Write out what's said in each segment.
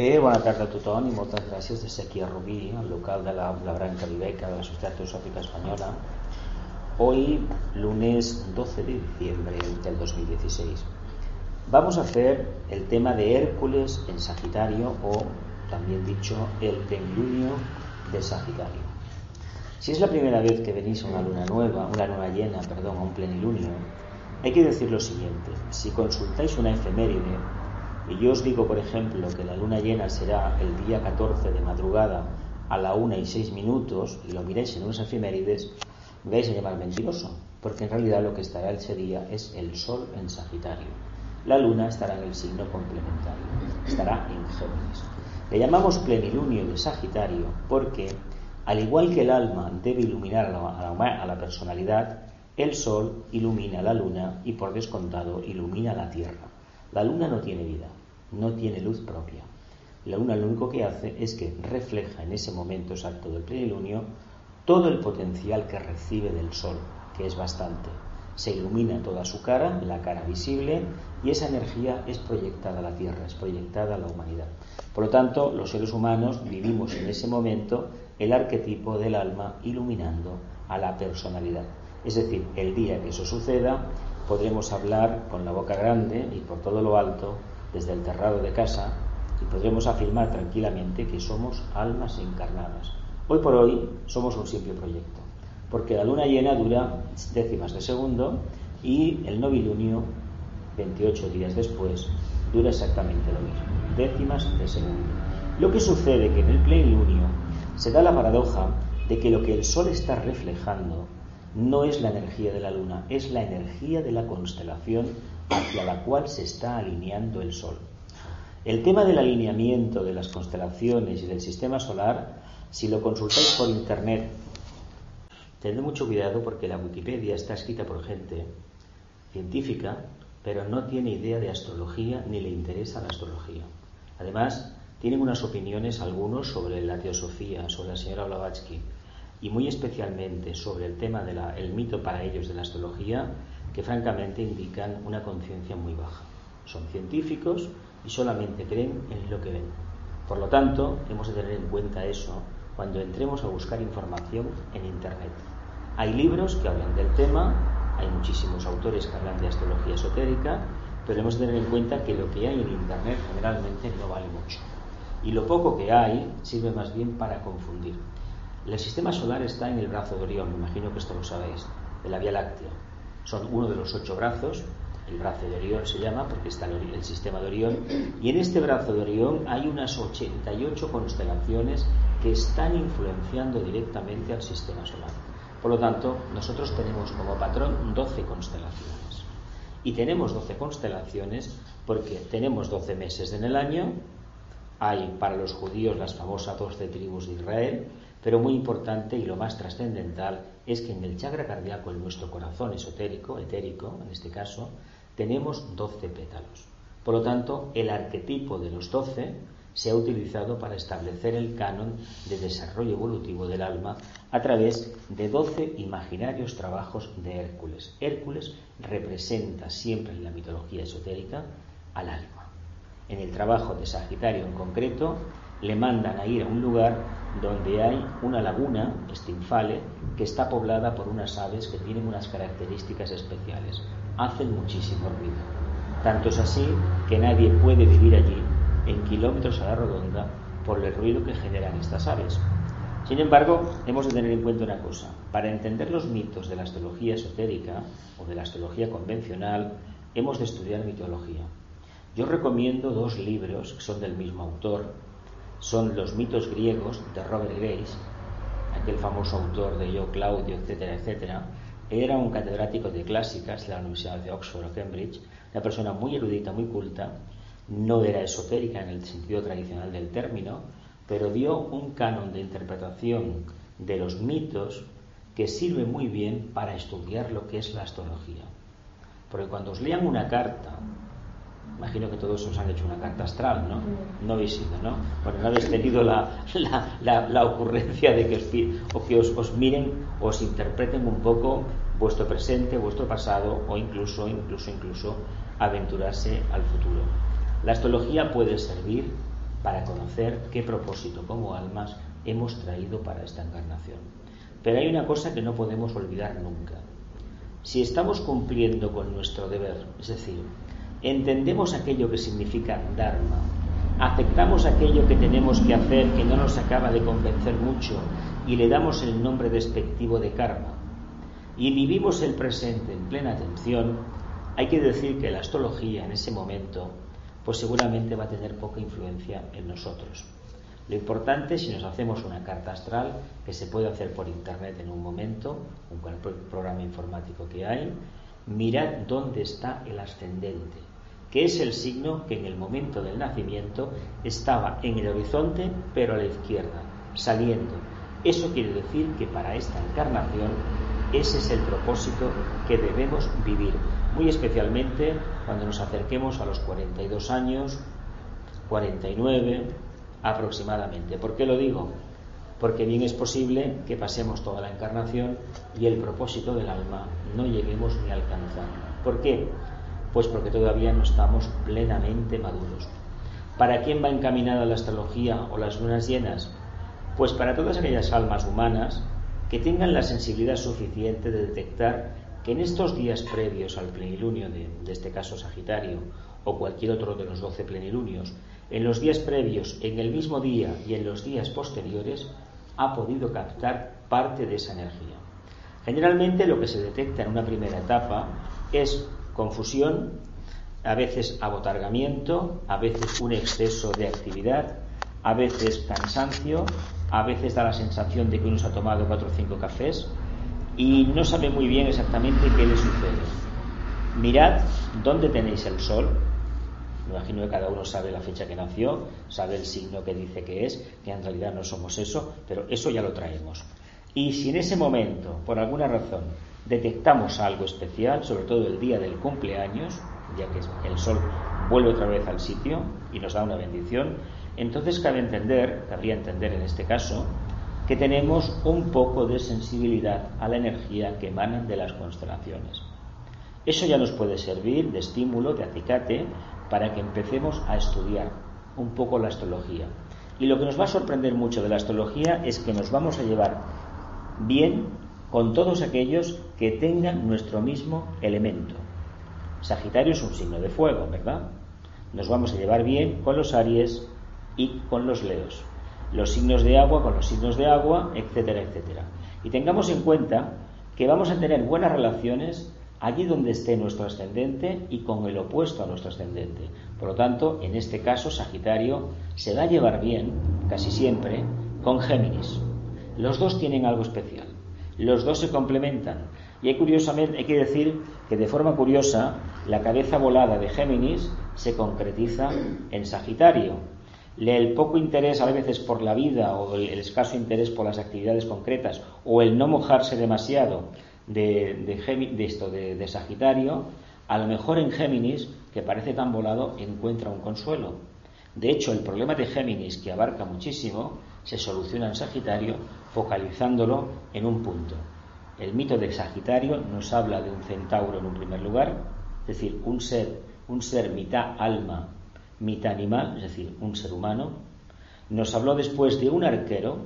Bé, bona tarda a tothom i moltes gràcies de ser aquí a Rubí, al local de la, la Branca Viveca de la Sociedad Teosófica Española. Hoy, lunes 12 de diciembre del 2016, vamos a hacer el tema de Hércules en Sagitario o, también dicho, el plenilunio de Sagitario. Si es la primera vez que venís a una luna nueva, una luna llena, perdón, a un plenilunio, hay que decir lo siguiente. Si consultáis una efeméride, y yo os digo, por ejemplo, que la luna llena será el día 14 de madrugada a la 1 y 6 minutos, y lo miréis en unas efemérides, me vais a llamar mentiroso, porque en realidad lo que estará ese día es el Sol en Sagitario. La luna estará en el signo complementario, estará en Géminis. Le llamamos plenilunio de Sagitario porque, al igual que el alma debe iluminar a la, a la personalidad, el Sol ilumina la luna y por descontado ilumina la Tierra. La luna no tiene vida, no tiene luz propia. La luna lo único que hace es que refleja en ese momento exacto del plenilunio todo el potencial que recibe del sol, que es bastante. Se ilumina toda su cara, la cara visible, y esa energía es proyectada a la Tierra, es proyectada a la humanidad. Por lo tanto, los seres humanos vivimos en ese momento el arquetipo del alma iluminando a la personalidad. Es decir, el día que eso suceda, podremos hablar con la boca grande y por todo lo alto desde el terrado de casa y podremos afirmar tranquilamente que somos almas encarnadas. Hoy por hoy somos un simple proyecto, porque la luna llena dura décimas de segundo y el novilunio, 28 días después, dura exactamente lo mismo, décimas de segundo. Lo que sucede que en el plenilunio se da la paradoja de que lo que el Sol está reflejando no es la energía de la luna, es la energía de la constelación hacia la cual se está alineando el Sol. El tema del alineamiento de las constelaciones y del sistema solar, si lo consultáis por internet, tened mucho cuidado porque la Wikipedia está escrita por gente científica, pero no tiene idea de astrología ni le interesa la astrología. Además, tienen unas opiniones algunos sobre la teosofía, sobre la señora Blavatsky, y muy especialmente sobre el tema del mito para ellos de la astrología, que francamente indican una conciencia muy baja. Son científicos y solamente creen en lo que ven. Por lo tanto, hemos de tener en cuenta eso cuando entremos a buscar información en Internet. Hay libros que hablan del tema, hay muchísimos autores que hablan de astrología esotérica, pero hemos de tener en cuenta que lo que hay en Internet generalmente no vale mucho. Y lo poco que hay sirve más bien para confundir. El sistema solar está en el brazo de Orión, me imagino que esto lo sabéis, de la Vía Láctea. Son uno de los ocho brazos, el brazo de Orión se llama porque está el, sistema de Orión, y en este brazo de Orión hay unas 88 constelaciones que están influenciando directamente al sistema solar. Por lo tanto, nosotros tenemos como patrón 12 constelaciones. Y tenemos 12 constelaciones porque tenemos 12 meses en el año, hay para los judíos las famosas 12 tribus de Israel, pero muy importante y lo más trascendental es que en el chakra cardíaco, en nuestro corazón esotérico, etérico en este caso, tenemos 12 pétalos. Por lo tanto, el arquetipo de los 12 se ha utilizado para establecer el canon de desarrollo evolutivo del alma a través de 12 imaginarios trabajos de Hércules. Hércules representa siempre en la mitología esotérica al alma. En el trabajo de Sagitario en concreto, le mandan a ir a un lugar donde hay una laguna, Stinfale, que está poblada por unas aves que tienen unas características especiales. Hacen muchísimo ruido. Tanto es así que nadie puede vivir allí en kilómetros a la redonda por el ruido que generan estas aves. Sin embargo, hemos de tener en cuenta una cosa. Para entender los mitos de la astrología esotérica o de la astrología convencional, hemos de estudiar mitología. Yo recomiendo dos libros que son del mismo autor. Son Los mitos griegos de Robert Grace, aquel famoso autor de Yo Claudio, etcétera, etcétera. Era un catedrático de clásicas de la Universidad de Oxford o Cambridge, una persona muy erudita, muy culta, no era esotérica en el sentido tradicional del término, pero dio un canon de interpretación de los mitos que sirve muy bien para estudiar lo que es la astrología. Porque cuando os lean una carta, imagino que todos os han hecho una carta astral, ¿no? No habéis sido, ¿no? Bueno, no habéis tenido la, la, ocurrencia de que, os, o que os, os miren, os interpreten un poco vuestro presente, vuestro pasado o incluso, incluso, incluso aventurarse al futuro. La astrología puede servir para conocer qué propósito como almas hemos traído para esta encarnación. Pero hay una cosa que no podemos olvidar nunca. Si estamos cumpliendo con nuestro deber, es decir, entendemos aquello que significa Dharma, aceptamos aquello que tenemos que hacer que no nos acaba de convencer mucho y le damos el nombre despectivo de karma, y vivimos el presente en plena atención, hay que decir que la astrología en ese momento pues seguramente va a tener poca influencia en nosotros. Lo importante, si nos hacemos una carta astral, que se puede hacer por internet en un momento, con el programa informático que hay, mirad dónde está el ascendente, que es el signo que en el momento del nacimiento estaba en el horizonte, pero a la izquierda, saliendo. Eso quiere decir que para esta encarnación ese es el propósito que debemos vivir muy especialmente cuando nos acerquemos a los 42 años, 49 aproximadamente. ¿Por qué lo digo? Porque bien es posible que pasemos toda la encarnación y el propósito del alma no lleguemos ni a alcanzar. ¿Por qué? Pues porque todavía no estamos plenamente maduros. ¿Para quién va encaminada la astrología o las lunas llenas? Pues para todas aquellas almas humanas que tengan la sensibilidad suficiente de detectar que en estos días previos al plenilunio de, este caso Sagitario o cualquier otro de los doce plenilunios, en los días previos, en el mismo día y en los días posteriores, ha podido captar parte de esa energía. Generalmente lo que se detecta en una primera etapa es confusión, a veces abotargamiento, a veces un exceso de actividad, a veces cansancio, a veces da la sensación de que uno se ha tomado cuatro o cinco cafés, y no sabe muy bien exactamente qué le sucede. Mirad dónde tenéis el sol. Imagino que cada uno sabe la fecha que nació, sabe el signo que dice que es, que en realidad no somos eso, pero eso ya lo traemos. Y si en ese momento, por alguna razón, detectamos algo especial, sobre todo el día del cumpleaños, ya que el sol vuelve otra vez al sitio y nos da una bendición, entonces cabe entender, cabría entender en este caso, que tenemos un poco de sensibilidad a la energía que emanan de las constelaciones. Eso ya nos puede servir de estímulo, de acicate, para que empecemos a estudiar un poco la astrología. Y lo que nos va a sorprender mucho de la astrología es que nos vamos a llevar bien con todos aquellos que tengan nuestro mismo elemento. Sagitario es un signo de fuego, ¿verdad? Nos vamos a llevar bien con los Aries y con los Leos los signos de agua con los signos de agua, etcétera, etcétera. Y tengamos en cuenta que vamos a tener buenas relaciones allí donde esté nuestro ascendente y con el opuesto a nuestro ascendente. Por lo tanto, en este caso, Sagitario se va a llevar bien, casi siempre, con Géminis. Los dos tienen algo especial. Los dos se complementan. Y hay, curiosamente, hay que decir que de forma curiosa, la cabeza volada de Géminis se concretiza en Sagitario el poco interés a veces por la vida o el, escaso interés por las actividades concretas o el no mojarse demasiado de, de, esto de, Sagitario, a lo mejor en Géminis, que parece tan volado, encuentra un consuelo. De hecho, el problema de Géminis, que abarca muchísimo, se soluciona en Sagitario focalizándolo en un punto. El mito de Sagitario nos habla de un centauro en un primer lugar, es decir, un ser, un ser mitad alma, mitad animal, es decir, un ser humano, nos habló después de un arquero,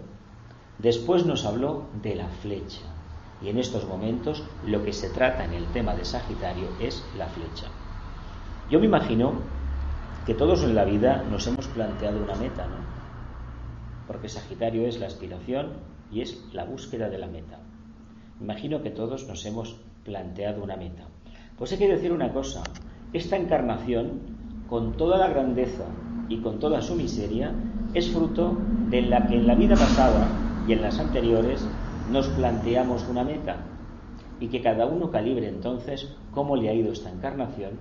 después nos habló de la flecha. Y en estos momentos lo que se trata en el tema de Sagitario es la flecha. Yo me imagino que todos en la vida nos hemos planteado una meta, ¿no? Porque Sagitario es la aspiración y es la búsqueda de la meta. Imagino que todos nos hemos planteado una meta. Pues hay que decir una cosa, esta encarnación, con toda la grandeza y con toda su miseria, es fruto de la que en la vida pasada y en las anteriores nos planteamos una meta y que cada uno calibre entonces cómo le ha ido esta encarnación,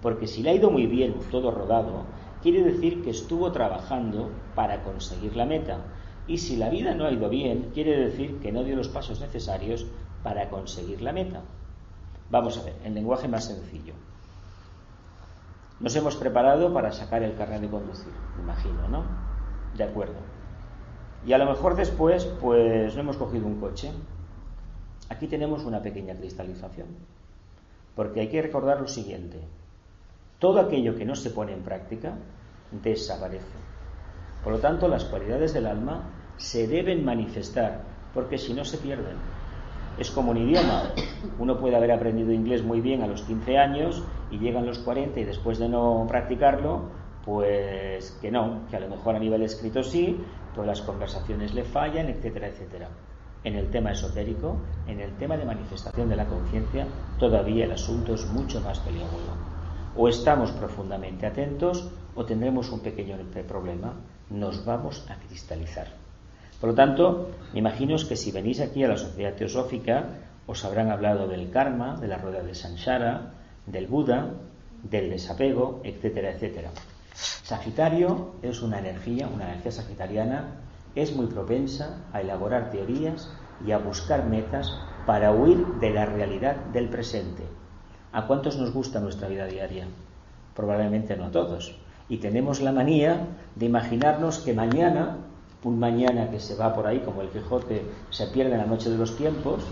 porque si le ha ido muy bien todo rodado, quiere decir que estuvo trabajando para conseguir la meta, y si la vida no ha ido bien, quiere decir que no dio los pasos necesarios para conseguir la meta. Vamos a ver, en lenguaje más sencillo. Nos hemos preparado para sacar el carnet de conducir, imagino, ¿no? De acuerdo. Y a lo mejor después, pues no hemos cogido un coche. Aquí tenemos una pequeña cristalización. Porque hay que recordar lo siguiente. Todo aquello que no se pone en práctica desaparece. Por lo tanto, las cualidades del alma se deben manifestar, porque si no se pierden. Es como un idioma. Uno puede haber aprendido inglés muy bien a los 15 años y llegan los 40 y después de no practicarlo, pues que no, que a lo mejor a nivel escrito sí, pues las conversaciones le fallan, etcétera, etcétera. En el tema esotérico, en el tema de manifestación de la conciencia, todavía el asunto es mucho más peligroso. O estamos profundamente atentos o tendremos un pequeño problema, nos vamos a cristalizar. Por lo tanto, imagino que si venís aquí a la sociedad teosófica, os habrán hablado del karma, de la rueda de Sanshara, del Buda, del desapego, etcétera, etcétera. Sagitario es una energía, una energía sagitariana, es muy propensa a elaborar teorías y a buscar metas para huir de la realidad del presente. ¿A cuántos nos gusta nuestra vida diaria? Probablemente no a todos. Y tenemos la manía de imaginarnos que mañana, un mañana que se va por ahí como el Quijote, se pierde en la noche de los tiempos,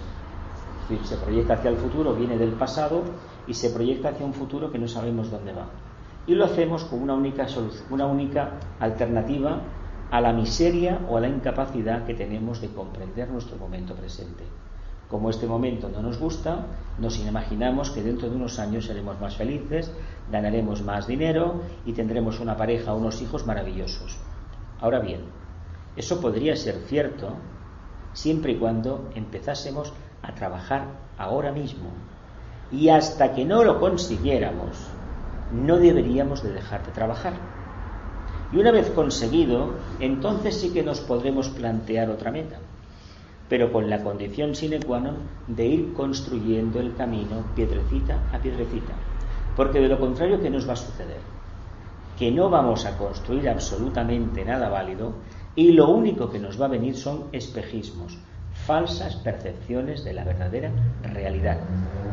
se proyecta hacia el futuro, viene del pasado y se proyecta hacia un futuro que no sabemos dónde va. Y lo hacemos con una única, solución, una única alternativa a la miseria o a la incapacidad que tenemos de comprender nuestro momento presente. Como este momento no nos gusta, nos imaginamos que dentro de unos años seremos más felices, ganaremos más dinero y tendremos una pareja o unos hijos maravillosos. Ahora bien, eso podría ser cierto siempre y cuando empezásemos a trabajar ahora mismo. Y hasta que no lo consiguiéramos, no deberíamos de dejar de trabajar. Y una vez conseguido, entonces sí que nos podremos plantear otra meta, pero con la condición sine qua non de ir construyendo el camino piedrecita a piedrecita. Porque de lo contrario, ¿qué nos va a suceder? Que no vamos a construir absolutamente nada válido y lo único que nos va a venir son espejismos, falsas percepciones de la verdadera realidad.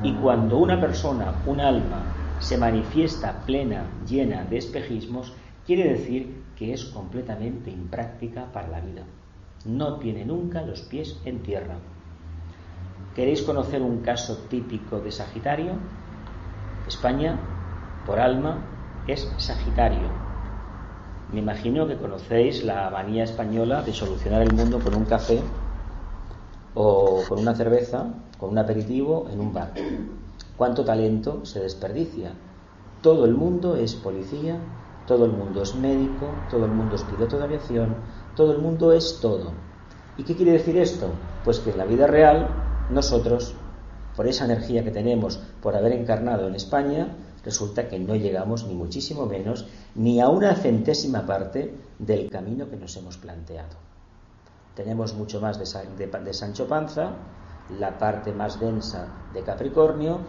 Y cuando una persona, un alma, se manifiesta plena, llena de espejismos, quiere decir que es completamente impráctica para la vida. No tiene nunca los pies en tierra. ¿Queréis conocer un caso típico de Sagitario? España, por alma, es Sagitario. Me imagino que conocéis la manía española de solucionar el mundo con un café o con una cerveza, con un aperitivo en un bar. ¿Cuánto talento se desperdicia? Todo el mundo es policía, todo el mundo es médico, todo el mundo es piloto de aviación, todo el mundo es todo. ¿Y qué quiere decir esto? Pues que en la vida real nosotros, por esa energía que tenemos por haber encarnado en España, resulta que no llegamos ni muchísimo menos ni a una centésima parte del camino que nos hemos planteado. Tenemos mucho más de, Sancho Panza, la parte más densa de Capricornio,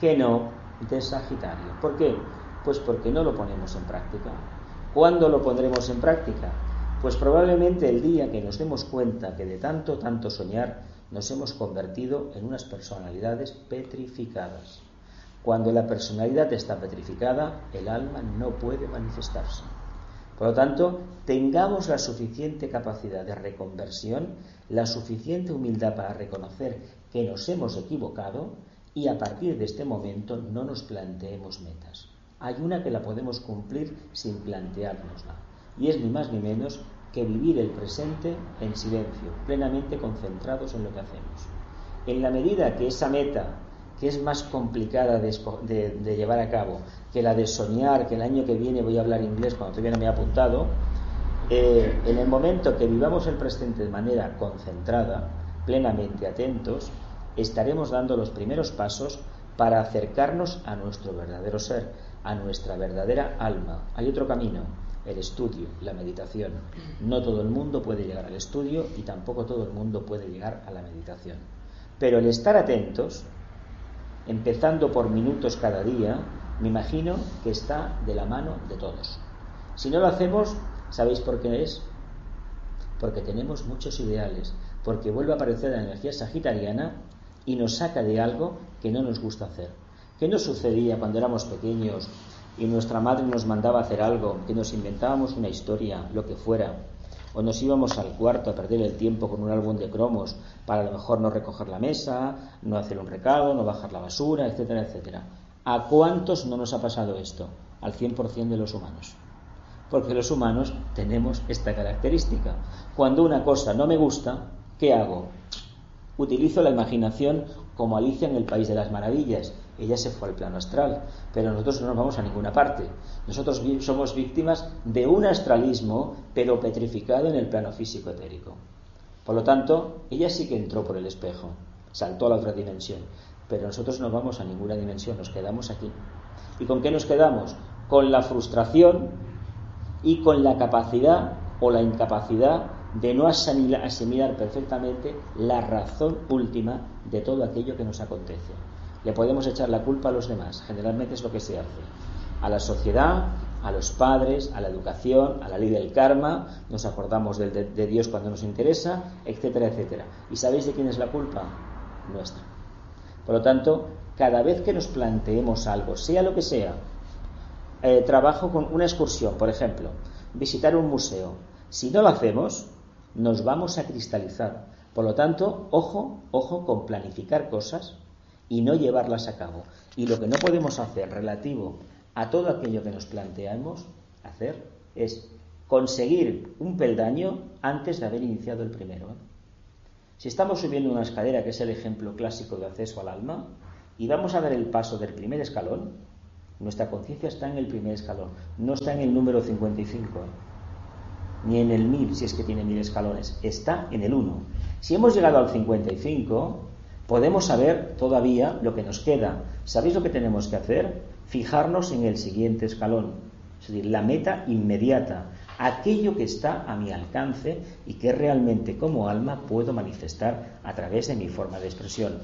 que no de Sagitario. ¿Por qué? Pues porque no lo ponemos en práctica. ¿Cuándo lo pondremos en práctica? Pues probablemente el día que nos demos cuenta que de tanto, tanto soñar nos hemos convertido en unas personalidades petrificadas. Cuando la personalidad está petrificada, el alma no puede manifestarse. Por lo tanto, tengamos la suficiente capacidad de reconversión, la suficiente humildad para reconocer que nos hemos equivocado y a partir de este momento no nos planteemos metas. Hay una que la podemos cumplir sin planteárnosla y es ni más ni menos que vivir el presente en silencio, plenamente concentrados en lo que hacemos. En la medida que esa meta que es más complicada de, llevar a cabo que la de soñar que el año que viene voy a hablar inglés cuando todavía no me he apuntado, eh, en el momento que vivamos el presente de manera concentrada, plenamente atentos, estaremos dando los primeros pasos para acercarnos a nuestro verdadero ser, a nuestra verdadera alma. Hay otro camino, el estudio, la meditación. No todo el mundo puede llegar al estudio y tampoco todo el mundo puede llegar a la meditación. Pero el estar atentos, empezando por minutos cada día, me imagino que está de la mano de todos. Si no lo hacemos, ¿sabéis por qué es? Porque tenemos muchos ideales, porque vuelve a aparecer la energía sagitariana y nos saca de algo que no nos gusta hacer. ¿Qué nos sucedía cuando éramos pequeños y nuestra madre nos mandaba hacer algo, que nos inventábamos una historia, lo que fuera, o nos íbamos al cuarto a perder el tiempo con un álbum de cromos para a lo mejor no recoger la mesa, no hacer un recado, no bajar la basura, etcétera, etcétera. ¿A cuántos no nos ha pasado esto? Al 100% de los humanos. Porque los humanos tenemos esta característica. Cuando una cosa no me gusta, ¿qué hago? Utilizo la imaginación como Alicia en el País de las Maravillas. Ella se fue al plano astral, pero nosotros no nos vamos a ninguna parte. Nosotros somos víctimas de un astralismo, pero petrificado en el plano físico etérico. Por lo tanto, ella sí que entró por el espejo, saltó a la otra dimensión, pero nosotros no vamos a ninguna dimensión, nos quedamos aquí. ¿Y con qué nos quedamos? Con la frustración y con la capacidad o la incapacidad de no asimilar, perfectamente la razón última de todo aquello que nos acontece. Le podemos echar la culpa a los demás, generalmente es lo que se hace. A la sociedad, a los padres, a la educación, a la ley del karma, nos acordamos de, de Dios cuando nos interesa, etcétera, etcétera. ¿Y sabéis de quién es la culpa? Nuestra. Por lo tanto, cada vez que nos planteemos algo, sea lo que sea, eh, trabajo con una excursión, por ejemplo, visitar un museo, si no lo hacemos, nos vamos a cristalizar. Por lo tanto, ojo, ojo con planificar cosas y no llevarlas a cabo. Y lo que no podemos hacer relativo a todo aquello que nos planteamos hacer es conseguir un peldaño antes de haber iniciado el primero. ¿eh? Si estamos subiendo una escalera, que es el ejemplo clásico de acceso al alma, y vamos a dar el paso del primer escalón, nuestra conciencia está en el primer escalón, no está en el número 55 ni en el 1000 si es que tiene mil escalones, está en el 1. Si hemos llegado al 55, podemos saber todavía lo que nos queda. ¿Sabéis lo que tenemos que hacer? Fijarnos en el siguiente escalón, es decir, la meta inmediata, aquello que está a mi alcance y que realmente como alma puedo manifestar a través de mi forma de expresión.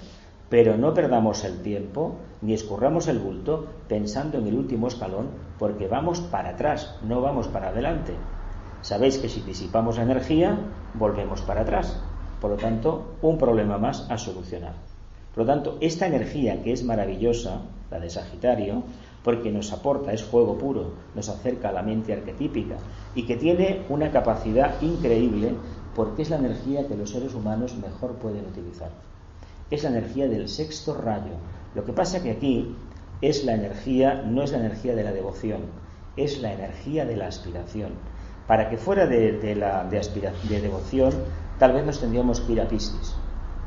Pero no perdamos el tiempo ni escurramos el bulto pensando en el último escalón porque vamos para atrás, no vamos para adelante. Sabéis que si disipamos energía, volvemos para atrás. Por lo tanto, un problema más a solucionar. Por lo tanto, esta energía que es maravillosa, la de Sagitario, porque nos aporta, es fuego puro, nos acerca a la mente arquetípica y que tiene una capacidad increíble porque es la energía que los seres humanos mejor pueden utilizar. Es la energía del sexto rayo. Lo que pasa que aquí es la energía, no es la energía de la devoción, es la energía de la aspiración para que fuera de, la, de, de devoción, tal vez nos tendríamos que ir a Piscis.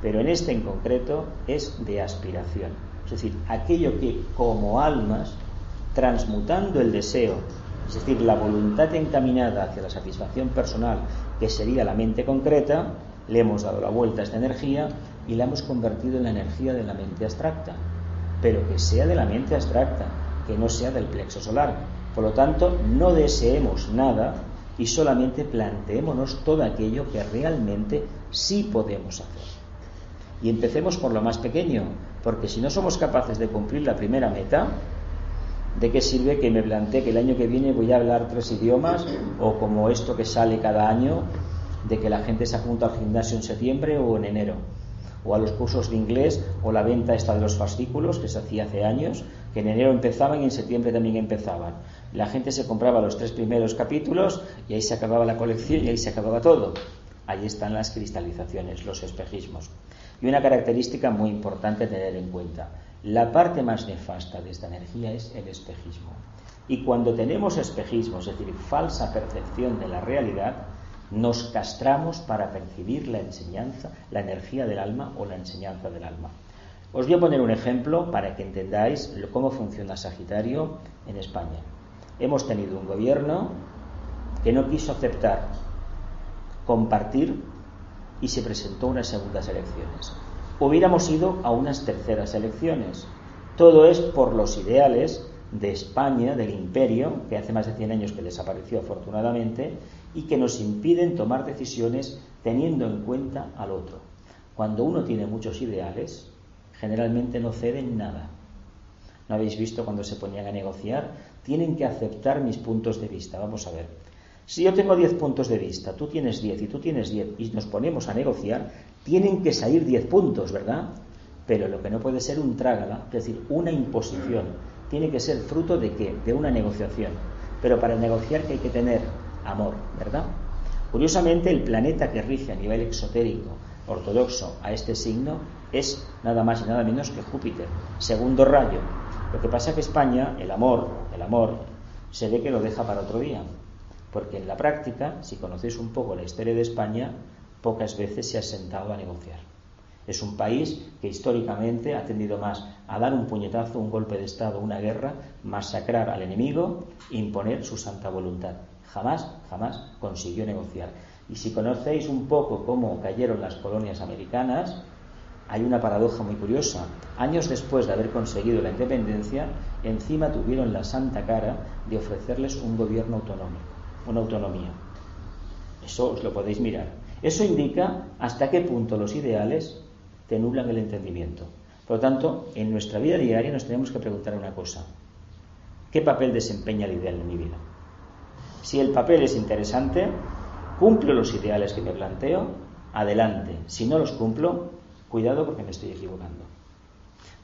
Pero en este en concreto es de aspiración. Es decir, aquello que como almas, transmutando el deseo, es decir, la voluntad encaminada hacia la satisfacción personal, que sería la mente concreta, le hemos dado la vuelta a esta energía y la hemos convertido en la energía de la mente abstracta. Pero que sea de la mente abstracta, que no sea del plexo solar. Por lo tanto, no deseemos nada y solamente planteémonos todo aquello que realmente sí podemos hacer. Y empecemos por lo más pequeño, porque si no somos capaces de cumplir la primera meta, ¿de qué sirve que me plantee que el año que viene voy a hablar tres idiomas o como esto que sale cada año de que la gente se apunta al gimnasio en septiembre o en enero? o a los cursos de inglés o la venta esta de los fascículos que se hacía hace años, que en enero empezaban y en septiembre también empezaban. La gente se compraba los tres primeros capítulos y ahí se acababa la colección y ahí se acababa todo. Ahí están las cristalizaciones, los espejismos. Y una característica muy importante a tener en cuenta. La parte más nefasta de esta energía es el espejismo. Y cuando tenemos espejismo, es decir, falsa percepción de la realidad, nos castramos para percibir la enseñanza, la energía del alma o la enseñanza del alma. Os voy a poner un ejemplo para que entendáis cómo funciona Sagitario en España. Hemos tenido un gobierno que no quiso aceptar compartir y se presentó unas segundas elecciones. Hubiéramos ido a unas terceras elecciones. Todo es por los ideales de España, del imperio, que hace más de 100 años que desapareció afortunadamente, y que nos impiden tomar decisiones teniendo en cuenta al otro. Cuando uno tiene muchos ideales, generalmente no ceden nada. ¿No habéis visto cuando se ponían a negociar? Tienen que aceptar mis puntos de vista. Vamos a ver. Si yo tengo 10 puntos de vista, tú tienes 10 y tú tienes 10 y nos ponemos a negociar, tienen que salir 10 puntos, ¿verdad? Pero lo que no puede ser un trágala, es decir, una imposición, tiene que ser fruto de qué? De una negociación. Pero para negociar que hay que tener amor, ¿verdad? Curiosamente, el planeta que rige a nivel exotérico, ortodoxo, a este signo es nada más y nada menos que Júpiter, segundo rayo. Lo que pasa es que España, el amor, el amor, se ve que lo deja para otro día. Porque en la práctica, si conocéis un poco la historia de España, pocas veces se ha sentado a negociar. Es un país que históricamente ha tendido más a dar un puñetazo, un golpe de Estado, una guerra, masacrar al enemigo imponer su santa voluntad. Jamás, jamás consiguió negociar. Y si conocéis un poco cómo cayeron las colonias americanas, hay una paradoja muy curiosa. Años después de haber conseguido la independencia, encima tuvieron la santa cara de ofrecerles un gobierno autonómico una autonomía. Eso os lo podéis mirar. Eso indica hasta qué punto los ideales te nublan el entendimiento. Por lo tanto, en nuestra vida diaria nos tenemos que preguntar una cosa. ¿Qué papel desempeña el ideal en mi vida? Si el papel es interesante, cumplo los ideales que me planteo, adelante. Si no los cumplo, cuidado porque me estoy equivocando.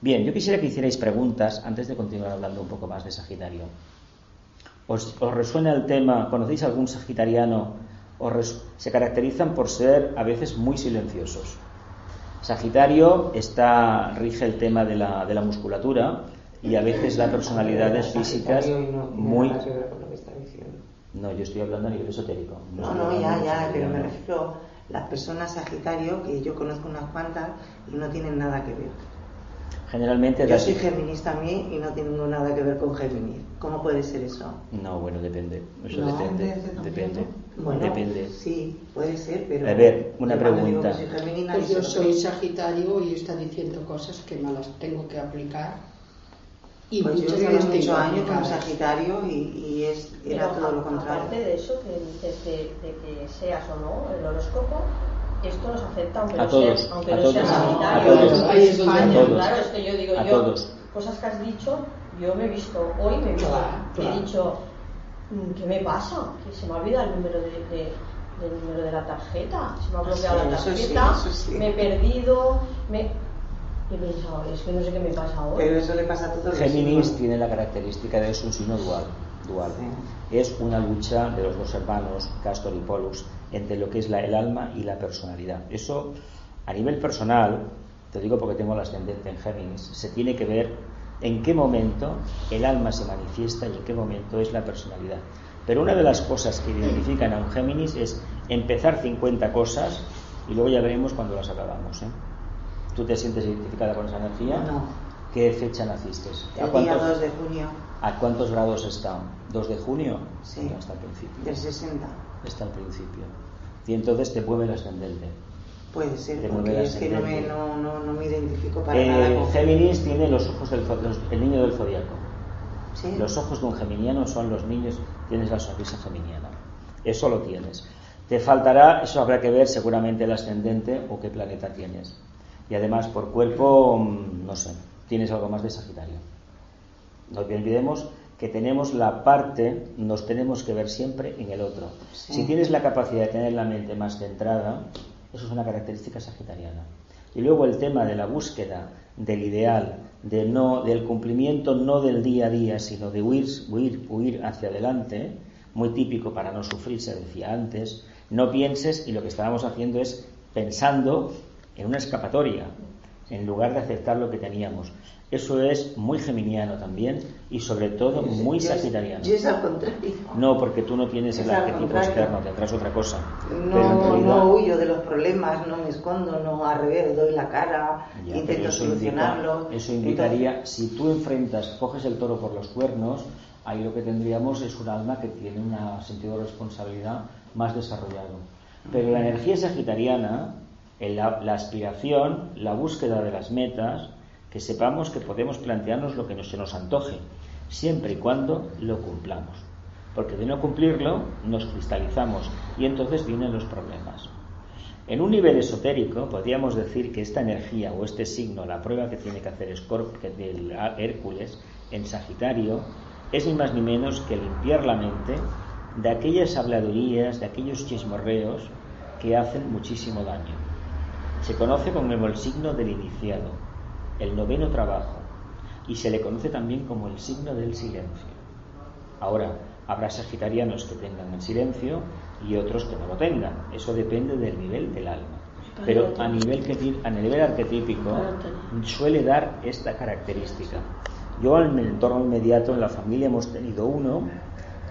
Bien, yo quisiera que hicierais preguntas antes de continuar hablando un poco más de Sagitario. ¿Os, resuena el tema? ¿Conocéis algún sagitariano? se caracterizan por ser a veces muy silenciosos. Sagitario está, rige el tema de la, de la musculatura y a veces da personalidades físicas muy... No, yo estoy hablando a nivel esotérico. No, no, ya, ya, pero me refiero las personas Sagitario, que yo conozco unas cuantas y no tienen nada que ver. Generalmente. Yo soy Géminis también y no tengo nada que ver con Géminis. ¿Cómo puede ser eso? No, bueno, depende. Eso depende. Depende. Bueno, depende. Sí, puede ser, pero. A ver, una pregunta. pues yo soy Sagitario y está diciendo cosas que me las tengo que aplicar. Y pues yo llevo muchos años como Sagitario y, es, era todo lo contrario. Aparte de eso, que dices de, de que seas o no el horóscopo, esto nos afecta aunque a no todos, sea, aunque a no todos, sea sanitario. a todos, a España, todos, claro, es que yo digo, a yo, todos. cosas que has dicho, yo me he visto, hoy me he visto, he dicho, mm, ¿qué me pasa? Que se me ha olvidado el número de, de del número de la tarjeta, se me ha bloqueado sí, la tarjeta, sí, sí. me he perdido, me... Pensado, es que no sé qué me pasa hoy. Pero eso le pasa a todos Géminis tiene la característica de es un signo dual. dual. Es una lucha de los dos hermanos, Castor y Pollux, entre lo que es la, el alma y la personalidad. Eso, a nivel personal, te digo porque tengo la ascendente en Géminis, se tiene que ver en qué momento el alma se manifiesta y en qué momento es la personalidad. Pero una de las cosas que identifican a un Géminis es empezar 50 cosas y luego ya veremos cuando las acabamos. ¿eh? ¿Tú te sientes identificada con esa energía? No. ¿Qué fecha naciste? El día 2 de junio. ¿A cuántos grados está? ¿2 de junio? Sí. hasta el principio. Del 60. Está al principio. Y entonces te mueve el ascendente. Puede ser, te porque es que no me, no, no, no me identifico para eh, nada. Con Géminis tiene los ojos del el niño del zodiaco. ¿Sí? Los ojos de un geminiano son los niños, tienes la sonrisa geminiana. Eso lo tienes. Te faltará, eso habrá que ver seguramente el ascendente o qué planeta tienes. Y además por cuerpo, mm, no sé, tienes algo más de Sagitario. No olvidemos que tenemos la parte, nos tenemos que ver siempre en el otro. Sí. Si tienes la capacidad de tener la mente más centrada, eso es una característica sagitariana. Y luego el tema de la búsqueda del ideal, de no, del cumplimiento no del día a día, sino de huir, huir, huir hacia adelante, muy típico para no sufrir, se decía antes, no pienses y lo que estábamos haciendo es pensando en una escapatoria. en lugar de aceptar lo que teníamos. Eso es muy geminiano también y sobre todo muy sagitariano. Yo es al contrario. No, porque tú no tienes el arquetipo externo, tendrás otra cosa. No, no huyo de los problemas, no me escondo, no al revés, doy la cara, intento solucionarlo. eso indicaría, si tú enfrentas, coges el toro por los cuernos, ahí lo que tendríamos es un alma que tiene un sentido de responsabilidad más desarrollado. Pero la energía sagitariana, la, la aspiración, la búsqueda de las metas, que sepamos que podemos plantearnos lo que se nos antoje, siempre y cuando lo cumplamos. Porque de no cumplirlo nos cristalizamos y entonces vienen los problemas. En un nivel esotérico podríamos decir que esta energía o este signo, la prueba que tiene que hacer del Hércules en Sagitario, es ni más ni menos que limpiar la mente de aquellas habladurías, de aquellos chismorreos que hacen muchísimo daño. Se conoce como el signo del iniciado, el noveno trabajo, y se le conoce también como el signo del silencio. Ahora, habrá sagitarianos que tengan el silencio y otros que no lo tengan. Eso depende del nivel del alma. Pero a nivel, a nivel arquetípico suele dar esta característica. Yo en el entorno inmediato, en la familia, hemos tenido uno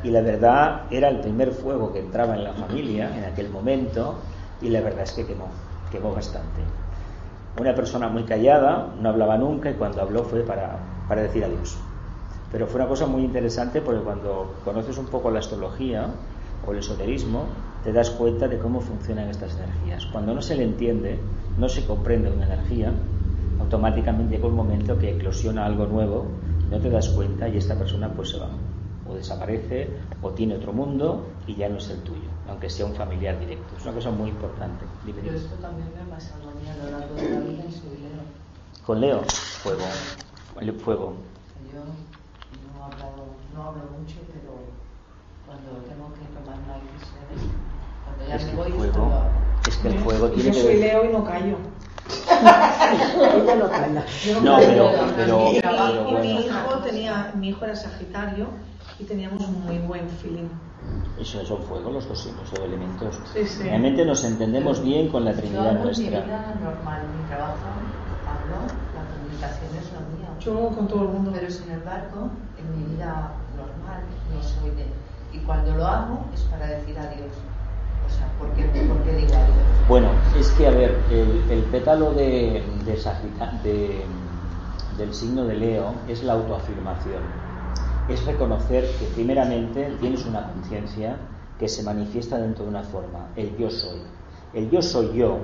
y la verdad era el primer fuego que entraba en la familia en aquel momento y la verdad es que quemó, quemó bastante una persona muy callada, no hablaba nunca y cuando habló fue para, para decir adiós. Pero fue una cosa muy interesante porque cuando conoces un poco la astrología o el esoterismo, te das cuenta de cómo funcionan estas energías. Cuando no se le entiende, no se comprende una energía, automáticamente llega un momento que eclosiona algo nuevo, no te das cuenta y esta persona pues se va, o desaparece, o tiene otro mundo y ya no es el tuyo, aunque sea un familiar directo. Es una cosa muy importante. Pero esto también me pasa a lo largo de la vida y soy Leo. Con Leo, fuego. El fuego. Yo no hablo, no hablo mucho, pero cuando tengo que tomar una decisión, cuando ya es me voy, fuego, es que el fuego tiene yo que soy. Leo y no callo. Ella no calla. No, pero, pero, y, pero y mi bueno, hijo tenía, mi hijo era Sagitario y teníamos un muy buen feeling. eso son fuego los dos signos, son elementos. Sí, sí. Realmente nos entendemos bien con la Yo Trinidad hablo en mi nuestra. vida normal, mi trabajo, hablo, la comunicación es lo mío. Yo con todo el mundo. Pero sin embargo, en mi vida normal no soy de... Y cuando lo hago es para decir adiós. O sea, ¿por qué, por qué digo adiós? Bueno, es que, a ver, el, el pétalo de, de Sagita- de- del signo de Leo es la autoafirmación. Es reconocer que primeramente tienes una conciencia que se manifiesta dentro de una forma, el yo soy. El yo soy yo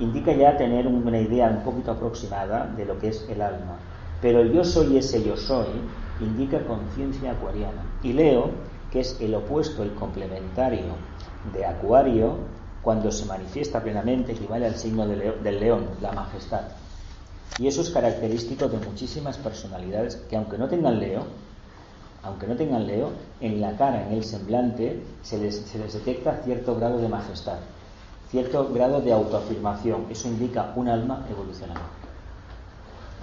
indica ya tener una idea un poquito aproximada de lo que es el alma. Pero el yo soy ese yo soy indica conciencia acuariana. Y Leo, que es el opuesto, el complementario de Acuario, cuando se manifiesta plenamente, equivale al signo del león, la majestad. Y eso es característico de muchísimas personalidades que aunque no tengan Leo, aunque no tengan Leo, en la cara, en el semblante, se les, se les detecta cierto grado de majestad, cierto grado de autoafirmación. Eso indica un alma evolucionada.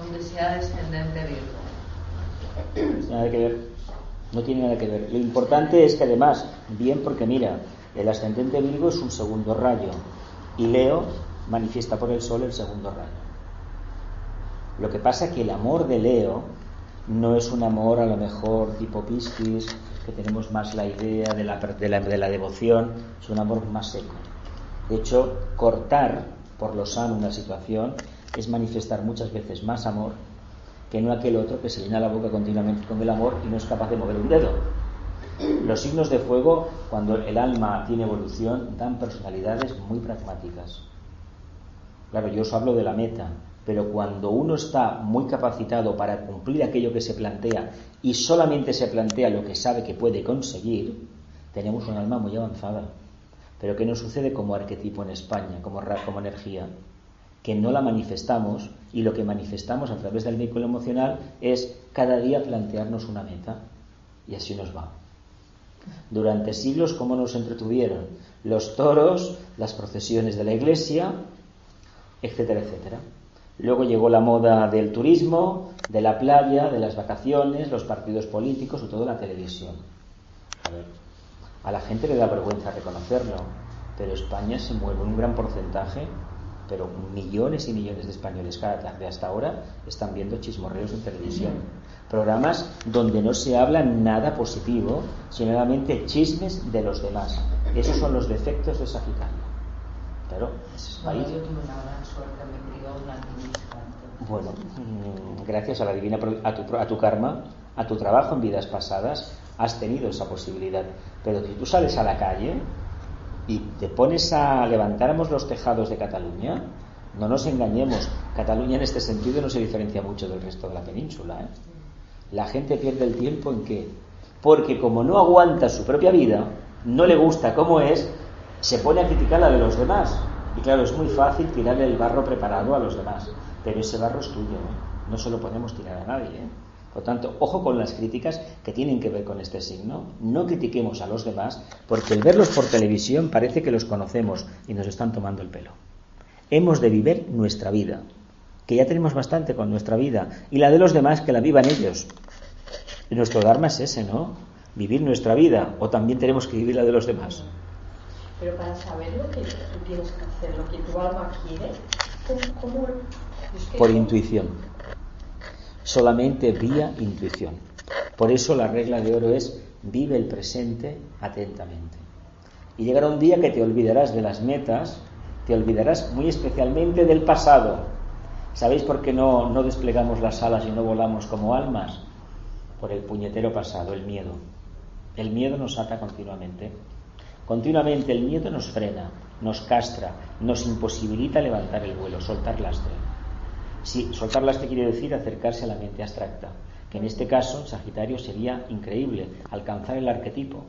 Donde sea descendente Virgo. Nada que ver. No tiene nada que ver. Lo importante es que además, bien porque mira, el ascendente Virgo es un segundo rayo y Leo manifiesta por el sol el segundo rayo. Lo que pasa es que el amor de Leo no es un amor a lo mejor tipo Piscis, que tenemos más la idea de la, de la, de la devoción, es un amor más seco. De hecho, cortar por lo sano una situación es manifestar muchas veces más amor que no aquel otro que se llena la boca continuamente con el amor y no es capaz de mover un dedo. Los signos de fuego, cuando el alma tiene evolución, dan personalidades muy pragmáticas. Claro, yo os hablo de la meta, pero cuando uno está muy capacitado para cumplir aquello que se plantea y solamente se plantea lo que sabe que puede conseguir, tenemos un alma muy avanzada. Pero ¿qué nos sucede como arquetipo en España, como, como energía? Que no la manifestamos y lo que manifestamos a través del vehículo emocional es cada día plantearnos una meta y así nos va. Durante siglos, ¿cómo nos entretuvieron? Los toros, las procesiones de la iglesia, etcétera, etcétera. Luego llegó la moda del turismo, de la playa, de las vacaciones, los partidos políticos o toda la televisión. A ver, a la gente le da vergüenza reconocerlo, pero España se mueve un gran porcentaje pero millones y millones de españoles cada tarde hasta ahora están viendo chismorreos en televisión. Programas donde no se habla nada positivo, sino solamente chismes de los demás. Esos son los defectos de Sagitario. Claro, ese es país. Bueno, mm, gracias a la divina a tu, a tu karma, a tu trabajo en vidas pasadas, has tenido esa posibilidad. Pero si tú sales a la calle y te pones a levantáramos los tejados de Cataluña, no nos engañemos, Cataluña en este sentido no se diferencia mucho del resto de la península. ¿eh? La gente pierde el tiempo en qué? Porque como no aguanta su propia vida, no le gusta cómo es, se pone a criticar la de los demás. Y claro, es muy fácil tirarle el barro preparado a los demás, pero ese barro es tuyo, no se lo podemos tirar a nadie. ¿eh? Por tanto, ojo con las críticas que tienen que ver con este signo. No critiquemos a los demás porque el verlos por televisión parece que los conocemos y nos están tomando el pelo. Hemos de vivir nuestra vida, que ya tenemos bastante con nuestra vida, y la de los demás que la vivan ellos. nuestro Dharma es ese, ¿no? Vivir nuestra vida, o también tenemos que vivir la de los demás. Pero para saber lo que tú tienes que hacer, lo que tu alma quiere, ¿cómo, Por intuición solamente vía intuición. Por eso la regla de oro es vive el presente atentamente. Y llegará un día que te olvidarás de las metas, te olvidarás muy especialmente del pasado. ¿Sabéis por qué no, no desplegamos las alas y no volamos como almas? Por el puñetero pasado, el miedo. El miedo nos ata continuamente. Continuamente el miedo nos frena, nos castra, nos imposibilita levantar el vuelo, soltar lastre. Sí, soltar lastre quiere decir acercarse a la mente abstracta, que en este caso, Sagitario, sería increíble alcanzar el arquetipo,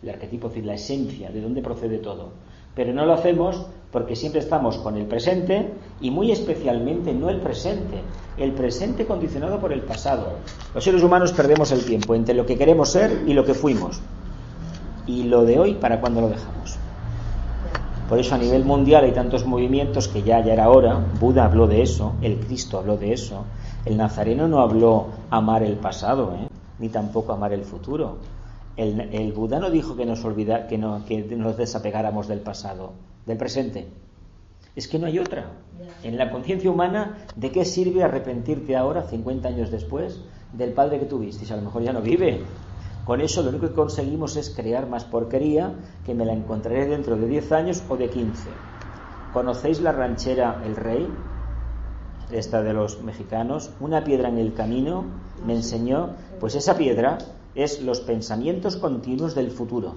el arquetipo, es decir, la esencia, de dónde procede todo. Pero no lo hacemos porque siempre estamos con el presente y muy especialmente no el presente, el presente condicionado por el pasado. Los seres humanos perdemos el tiempo entre lo que queremos ser y lo que fuimos. Y lo de hoy, ¿para cuándo lo dejamos? Por eso a nivel mundial hay tantos movimientos que ya, ya era hora. Buda habló de eso, el Cristo habló de eso. El Nazareno no habló amar el pasado, ¿eh? ni tampoco amar el futuro. El, el, Buda no dijo que nos, olvida, que, no, que nos desapegáramos del pasado, del presente. Es que no hay otra. En la conciencia humana, ¿de qué sirve arrepentirte ahora, 50 años después, del padre que tuviste? Si a lo mejor ya no vive, con eso lo único que conseguimos es crear más porquería que me la encontraré dentro de 10 años o de 15. ¿Conocéis la ranchera El Rey? Esta de los mexicanos. Una piedra en el camino me enseñó, pues esa piedra es los pensamientos continuos del futuro.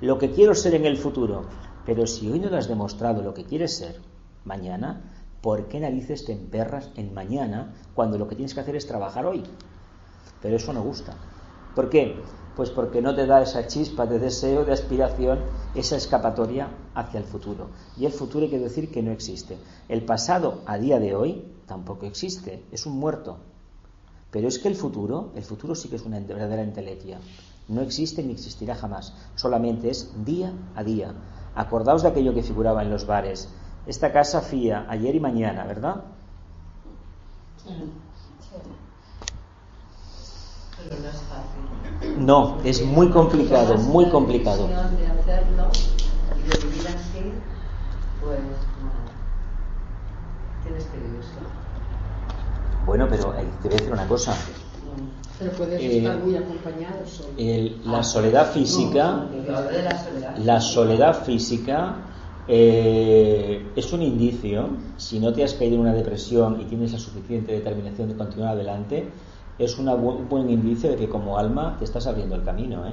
Lo que quiero ser en el futuro. Pero si hoy no lo has demostrado lo que quieres ser, mañana, ¿por qué narices te emperras en mañana cuando lo que tienes que hacer es trabajar hoy? Pero eso no gusta. ¿Por qué? Pues porque no te da esa chispa de deseo, de aspiración, esa escapatoria hacia el futuro. Y el futuro hay que decir que no existe. El pasado a día de hoy tampoco existe, es un muerto. Pero es que el futuro, el futuro sí que es una verdadera entelequia. No existe ni existirá jamás. Solamente es día a día. Acordaos de aquello que figuraba en los bares. Esta casa fía ayer y mañana, ¿verdad? Sí. No es muy complicado, muy complicado. Bueno, pero te voy a decir una cosa. Pero puedes eh, estar muy acompañado la soledad física, la soledad física eh, es un indicio, si no te has caído en una depresión y tienes la suficiente determinación de continuar adelante, es un buen indicio de que como alma te estás abriendo el camino. ¿eh?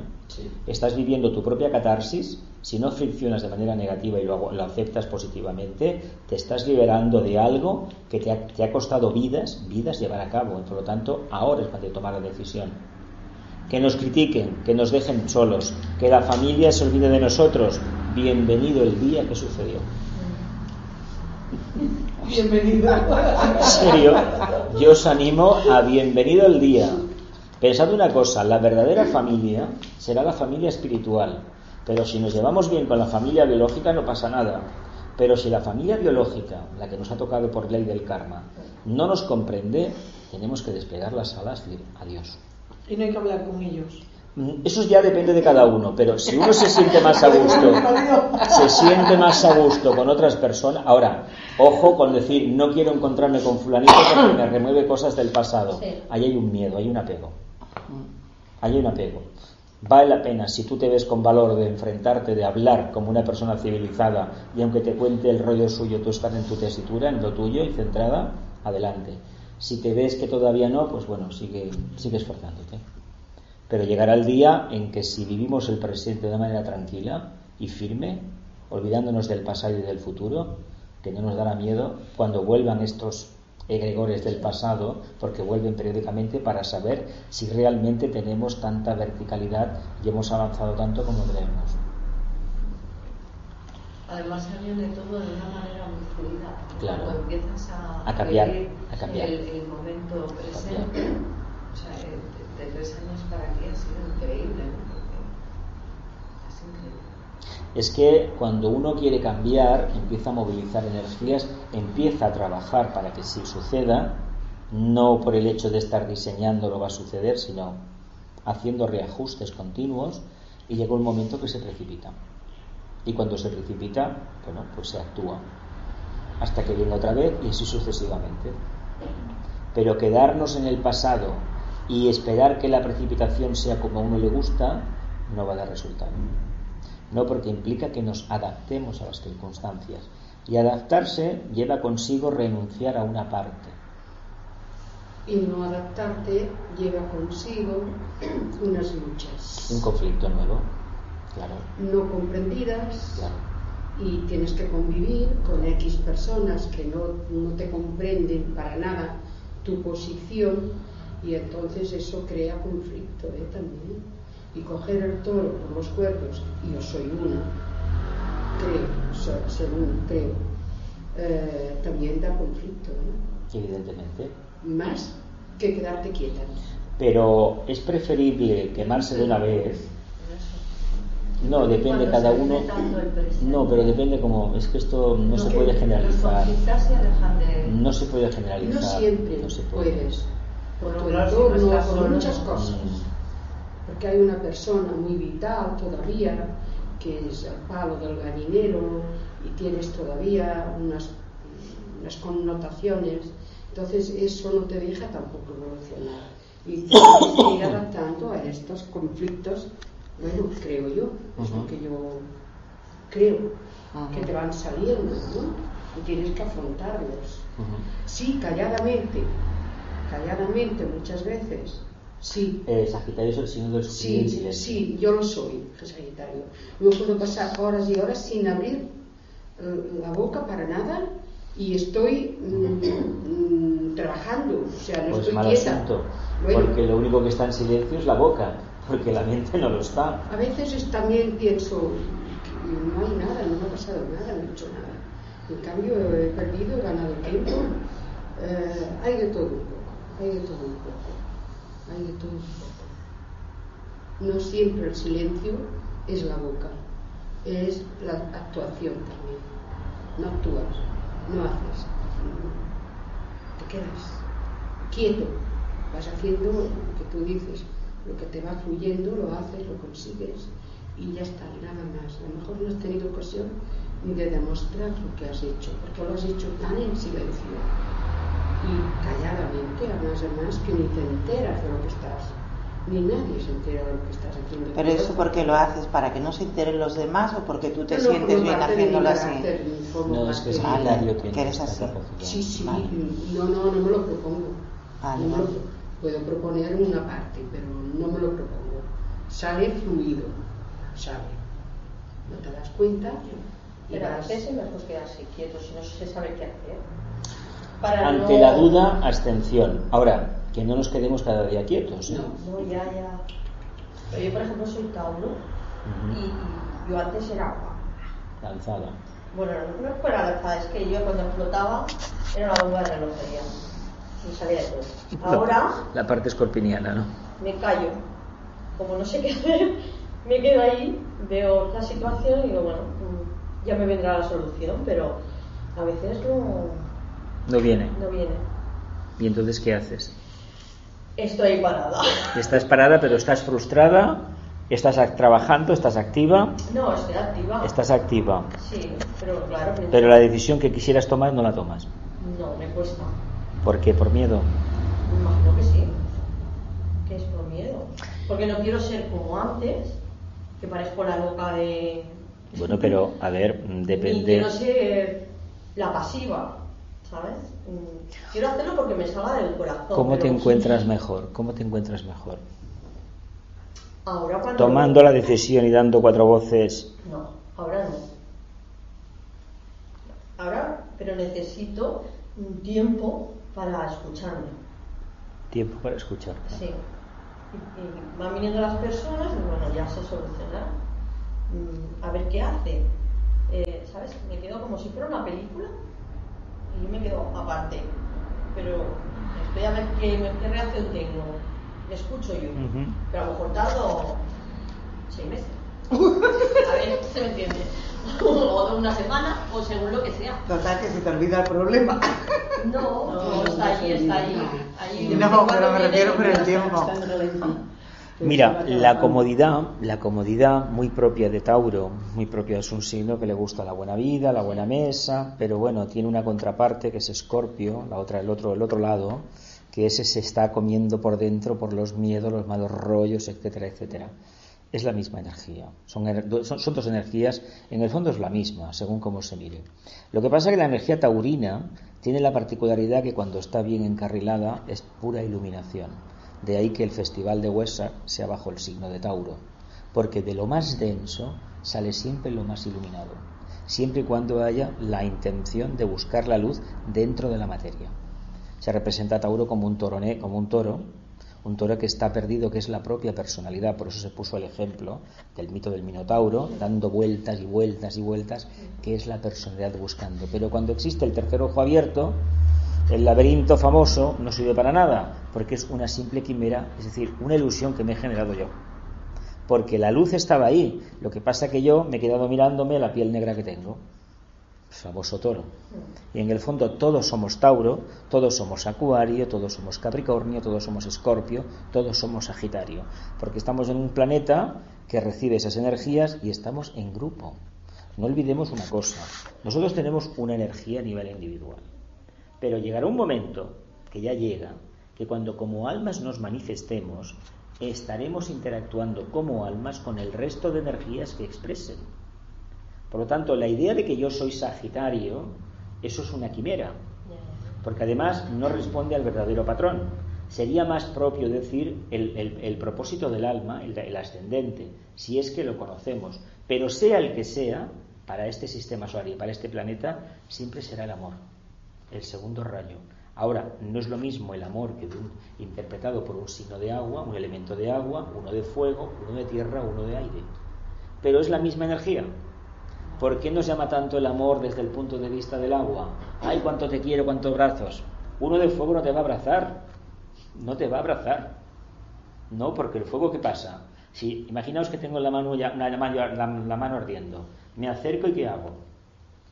Estás viviendo tu propia catarsis, si no friccionas de manera negativa y lo, aceptas positivamente, te estás liberando de algo que te ha, te ha, costado vidas, vidas llevar a cabo. Por lo tanto, ahora es cuando de tomar la decisión. Que nos critiquen, que nos dejen solos, que la familia se olvide de nosotros. Bienvenido el día que sucedió. Bienvenido. En serio, yo os animo a bienvenido el día. Pensad una cosa, la verdadera familia será la familia espiritual. Pero si nos llevamos bien con la familia biológica no pasa nada. Pero si la familia biológica, la que nos ha tocado por ley del karma, no nos comprende, tenemos que desplegar las alas y decir adiós. Y no hay que hablar con ellos. Mm, eso ya depende de cada uno, pero si uno se siente más a gusto, se siente más a gusto con otras personas. Ahora, ojo con decir, no quiero encontrarme con fulanito porque me remueve cosas del pasado. Ahí hay un miedo, hay un apego. Ahí hay un apego. Vale la pena, si tú te ves con valor de enfrentarte, de hablar como una persona civilizada y aunque te cuente el rollo suyo, tú estás en tu tesitura, en lo tuyo y centrada, adelante. Si te ves que todavía no, pues bueno, sigue, sigue esforzándote. Pero llegará el día en que si vivimos el presente de manera tranquila y firme, olvidándonos del pasado y del futuro, que no nos dará miedo cuando vuelvan estos egregores del pasado, porque vuelven periódicamente para saber si realmente tenemos tanta verticalidad y hemos avanzado tanto como creemos. Además viene todo de una manera muy fluida. Claro. Cuando empiezas a, A cambiar, vivir a cambiar. El, el momento presente, de, tres años para ha sido. Es que cuando uno quiere cambiar, empieza a movilizar energías, empieza a trabajar para que sí suceda, no por el hecho de estar diseñando lo va a suceder, sino haciendo reajustes continuos y llega un momento que se precipita. Y cuando se precipita, bueno, pues se actúa. Hasta que viene otra vez y así sucesivamente. Pero quedarnos en el pasado y esperar que la precipitación sea como a uno le gusta, no va a dar resultado. No porque implica que nos adaptemos a las circunstancias. Y adaptarse lleva consigo renunciar a una parte. Y no adaptarte lleva consigo unas luchas Un conflicto nuevo. Claro, no comprendidas claro. y tienes que convivir con X personas que no, no te comprenden para nada tu posición y entonces eso crea conflicto ¿eh? también. Y coger el toro por los cuernos, y yo soy una, creo, so- según creo, eh, también da conflicto, ¿no? Evidentemente. más que quedarte quieta. Pero es preferible quemarse de una vez. No, depende cada uno. No, pero depende como. Es que esto no se puede generalizar. se. No se puede generalizar. No siempre no se puede. puedes, por tu entorno, por muchas cosas. Porque hay una persona muy vital todavía, que es el palo del gallinero, y tienes todavía unas, unas connotaciones. Entonces eso no te deja tampoco evolucionar. Y tienes que ir adaptando a estos conflictos, bueno, creo yo, es lo que yo creo, que te van saliendo, ¿no? Y tienes que afrontarlos. Sí, calladamente, calladamente muchas veces, sí. Eh, Sagitario es el signo del sufrimiento en Sí, sí, yo lo soy, Sagitario. No puedo pasar horas y horas sin abrir eh, la boca para nada y estoy mm, mm, trabajando, o sea, no Pues estoy mal quieta. asunto. Bueno, Porque lo único que está en silencio es la boca. Porque la mente no lo está. a veces es- también pienso no hay nada, no me ha pasado nada, no he hecho nada. En cambio, he perdido, he ganado tiempo. Eh, hay de todo hay de todo un poco, hay de todo un poco. No siempre el silencio es la boca, es la actuación también. No actúas, no haces, te quedas quieto, vas haciendo lo que tú dices, lo que te va fluyendo, lo haces, lo consigues y ya está, nada más. A lo mejor no has tenido ocasión ni de demostrar lo que has hecho, porque lo has hecho tan en silencio y calladamente, además, además que ni te enteras de lo que estás, ni nadie se entera de lo que estás haciendo. Pero eso porque lo haces para que no se enteren los demás o porque tú te no sientes bien haciéndolo así. No, es que Vale, eres así. capacidad. Sí, sí, Vale. no, no, no me lo propongo. Vale, No me lo puedo proponer una parte, pero no me lo propongo. Sale fluido, sale. No te das cuenta y Pero a vas. veces es mejor quedarse quieto si no se sabe qué hacer. Para Ante no- la duda, abstención. Ahora, que no nos quedemos cada día quietos. ¿eh? No, ya, ya. Pero yo, por ejemplo, soy Tauro Ujú. y, y yo antes era agua. Lanzada. Bueno, no, no fuera lanzada, es que yo cuando explotaba era una bomba de relojería. Y salía de todo. Ahora La parte escorpiniana, ¿no? me callo. Como no sé qué hacer, me quedo ahí, veo la situación y digo, bueno, ya me vendrá la solución, pero a veces no, No viene. no viene. ¿Y entonces qué haces? Estoy parada. Estás parada, pero estás frustrada. ¿Estás trabajando? ¿Estás activa? No, estoy activa. Estás activa. Sí, pero claro. Pero la decisión que quisieras tomar no la tomas. No, me cuesta. ¿Por qué? ¿Por miedo? Imagino que sí. Que es por miedo. Porque no quiero ser como antes, que parezco la loca de. Bueno, pero a ver, depende. Y quiero ser la pasiva, ¿sabes? Mm, quiero hacerlo porque me salga del corazón. ¿Cómo te encuentras mejor? ¿Cómo te encuentras mejor? Ahora cuando... Tomando la decisión y dando cuatro voces. No, ahora no. Ahora, pero necesito un tiempo para escucharme. Tiempo para escuchar. Sí. Y, van viniendo las personas y bueno, ya se soluciona. Mm, a ver qué hace. Eh, ¿Sabes? Me quedo como si fuera una película yo me quedo aparte. Pero estoy a ver qué, qué reacción tengo me escucho yo. Pero a lo mejor tardo seis meses. A ver, se me entiende. o una semana, o según lo que sea. Total, que se te olvida el problema. No, no, está ahí, está ahí. ahí no, pero me refiero por el tiempo. Mira, la comodidad, la comodidad muy propia de Tauro, muy propia es un signo que le gusta la buena vida, la buena mesa, pero bueno, tiene una contraparte que es Escorpio, la otra el otro el otro lado, que ese se está comiendo por dentro por los miedos, los malos rollos, etcétera, etcétera. Es la misma energía. Son, son, dos energías, en el fondo es la misma, según cómo se mire. Lo que pasa es que la energía taurina tiene la particularidad que cuando está bien encarrilada es pura iluminación. De ahí que el festival de Huesa sea bajo el signo de Tauro. Porque de lo más denso sale siempre lo más iluminado. Siempre y cuando haya la intención de buscar la luz dentro de la materia se representa a Tauro como un toro, como un toro, un toro que está perdido, que es la propia personalidad. Por eso se puso el ejemplo del mito del Minotauro, dando vueltas y vueltas y vueltas, que es la personalidad buscando. Pero cuando existe el tercer ojo abierto, el laberinto famoso no sirve para nada, porque es una simple quimera, es decir, una ilusión que me he generado yo. Porque la luz estaba ahí, lo que pasa que yo me he quedado mirándome la piel negra que tengo famoso toro. Y en el fondo todos somos Tauro, todos somos Acuario, todos somos Capricornio, todos somos Escorpio, todos somos Sagitario, porque estamos en un planeta que recibe esas energías y estamos en grupo. No olvidemos una cosa, nosotros tenemos una energía a nivel individual, pero llegará un momento que ya llega, que cuando como almas nos manifestemos, estaremos interactuando como almas con el resto de energías que expresen. Por lo tanto, la idea de que yo soy Sagitario, eso es una quimera, porque además no responde al verdadero patrón. Sería más propio decir el, propósito del alma, el, ascendente, si es que lo conocemos. Pero sea el que sea, para este sistema solar y para este planeta, siempre será el amor, el segundo rayo. Ahora, no es lo mismo el amor que interpretado por un signo de agua, un elemento de agua, uno de fuego, uno de tierra, uno de aire. Pero es la misma energía. ¿Por qué nos llama tanto el amor desde el punto de vista del agua? Ay, cuánto te quiero, cuántos brazos. Uno de fuego no te va a abrazar. No te va a abrazar. No, porque el fuego, ¿qué pasa? Si imaginaos que tengo la mano, ya, la, mano ardiendo, me acerco y ¿qué hago?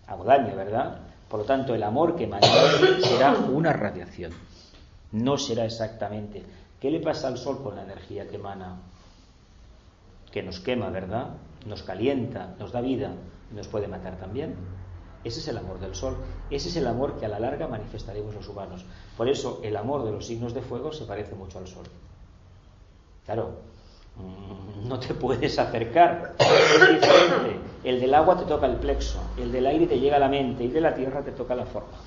Hago daño, ¿verdad? Por lo tanto, el amor que emana será una radiación. No será exactamente. ¿Qué le pasa al sol con la energía que emana? Que nos quema, ¿verdad? Nos calienta, nos da vida nos puede matar también. Ese es el amor del sol, ese es el amor que a la larga manifestaremos los humanos. Por eso el amor de los signos de fuego se parece mucho al sol. Claro, mm, no te puedes acercar, es diferente. El del agua te toca el plexo, el del aire te llega a la mente y de la tierra te toca la forma.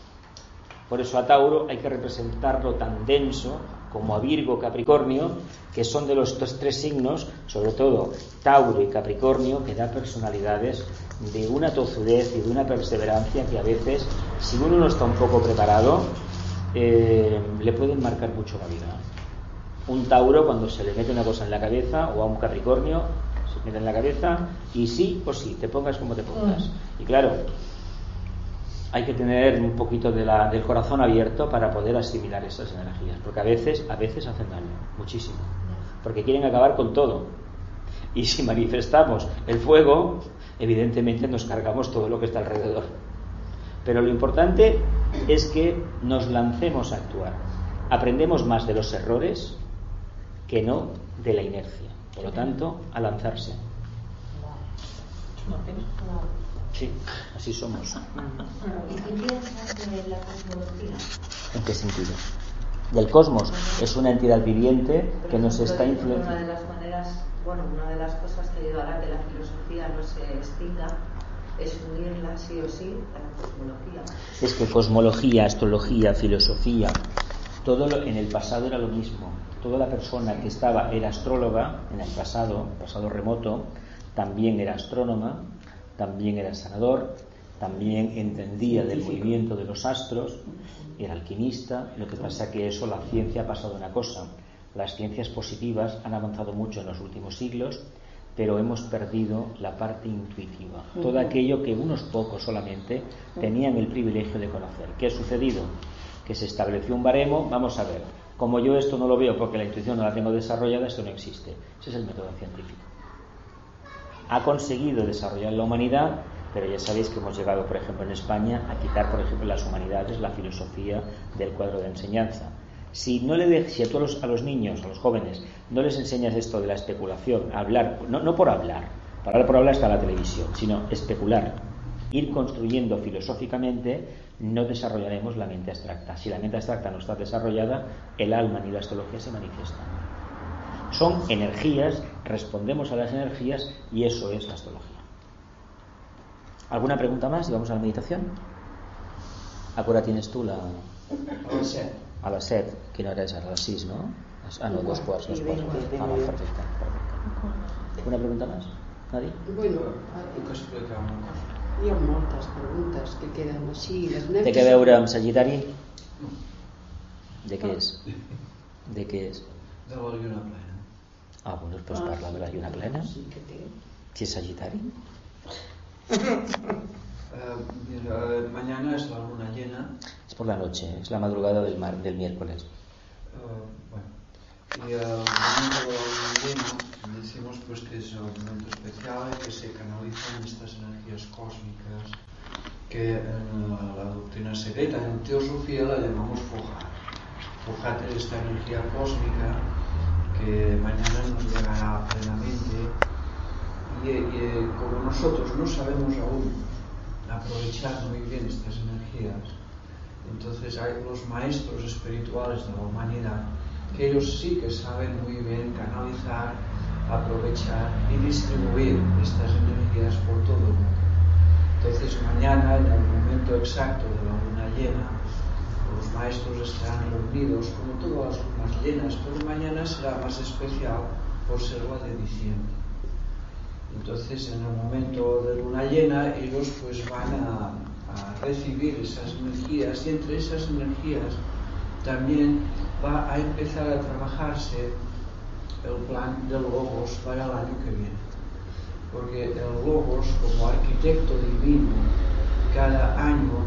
Por eso a Tauro hay que representarlo tan denso como a Virgo, Capricornio, que son de los tres signos, sobre todo Tauro y Capricornio, que da personalidades de una tozudez y de una perseverancia que a veces, si uno no está un poco preparado, eh, le pueden marcar mucho la vida. Un Tauro, cuando se le mete una cosa en la cabeza, o a un Capricornio, en la cabeza, y sí o sí, te pongas como te pongas. Mm. Y claro, hay que tener un poquito de la, del corazón abierto para poder asimilar esas energías, porque a veces, a veces hacen daño, muchísimo, porque quieren acabar con todo. Y si manifestamos el fuego, evidentemente nos cargamos todo lo que está alrededor. Pero lo importante es que nos lancemos a actuar. Aprendemos más de los errores que no de la inercia. Por lo tanto, a lanzarse. Sí, así somos. ¿Y qué piensas de la cosmología? ¿En qué sentido? Del cosmos. Es una entidad viviente que nos está Una influenciando. de las maneras, bueno, una de las cosas que ayudará a que la filosofía no se extinga es unirla sí o sí a la cosmología. Es que cosmología, astrología, filosofía, todo lo- en el pasado era lo mismo. Toda la persona que estaba era astróloga en el pasado, pasado remoto, también era astrónoma, también era sanador, también entendía del movimiento de los astros, era alquimista. Lo que pasa que eso, la ciencia ha pasado una cosa. Las ciencias positivas han avanzado mucho en los últimos siglos, pero hemos perdido la parte intuitiva. Todo aquello que unos pocos solamente tenían el privilegio de conocer. ¿Qué ha sucedido? Que se estableció un baremo, vamos a ver, como yo esto no lo veo porque la intuición no la tengo desarrollada, esto no existe. Ese es el método científico. Ha conseguido desarrollar la humanidad, pero ya sabéis que hemos llegado, por ejemplo, en España a quitar, por ejemplo, las humanidades, la filosofía del cuadro de enseñanza. Si no le de- si a los- a los niños, a los jóvenes, no les enseñas esto de la especulación, hablar, no, no por hablar, para hablar por hablar está la televisión, sino especular, ir construyendo filosóficamente, no desarrollaremos la mente abstracta. Si la mente abstracta no está desarrollada, el alma ni la astrología se manifiestan. Son energías, respondemos a las energías y eso es la astrología. ¿Alguna pregunta más? Y vamos a la meditación. ¿A qué hora tienes tú la...? A les set. A las 7. Quina hora ara? A les 6, no? Ah, no, dos quarts, dos veinte, Ah, perfecte, perfecte. ¿Alguna pregunta más? ¿Nadie? Bueno, Puc explicar una cosa? Hi ha moltes preguntes que queden així. Les Té que veure amb Sagitari? De què és? De què és? De la lluna plena. Ah, bueno, doncs parla de la lluna plena. Sí que té. Si és Sagitari. Eh, mira, eh, mañana es la luna llena. Es por la noche, es la madrugada del, mar, del miércoles. eh, bueno, y el momento de decimos pues que es un momento especial que se canalizan estas energías cósmicas que en la, la doctrina secreta, en teosofía la llamamos Fojar. Fojar es esta energía cósmica que mañana nos llegará plenamente y, y como nosotros no sabemos aún aprovechar muy bien estas energías, entonces hay los maestros espirituales de la humanidad que ellos sí que saben muy bien canalizar, aprovechar y distribuir estas energías por todo el mundo. Entonces mañana, en el momento exacto de la luna llena, los maestros estarán reunidos como todas las lunas llenas, pero mañana será más especial por ser la de diciembre. Entonces, en el momento de luna llena, ellos pues van a, a recibir esas energías y entre esas energías también va a empezar a trabajarse el plan del Logos para el año que viene. Porque el Logos, como arquitecto divino, cada año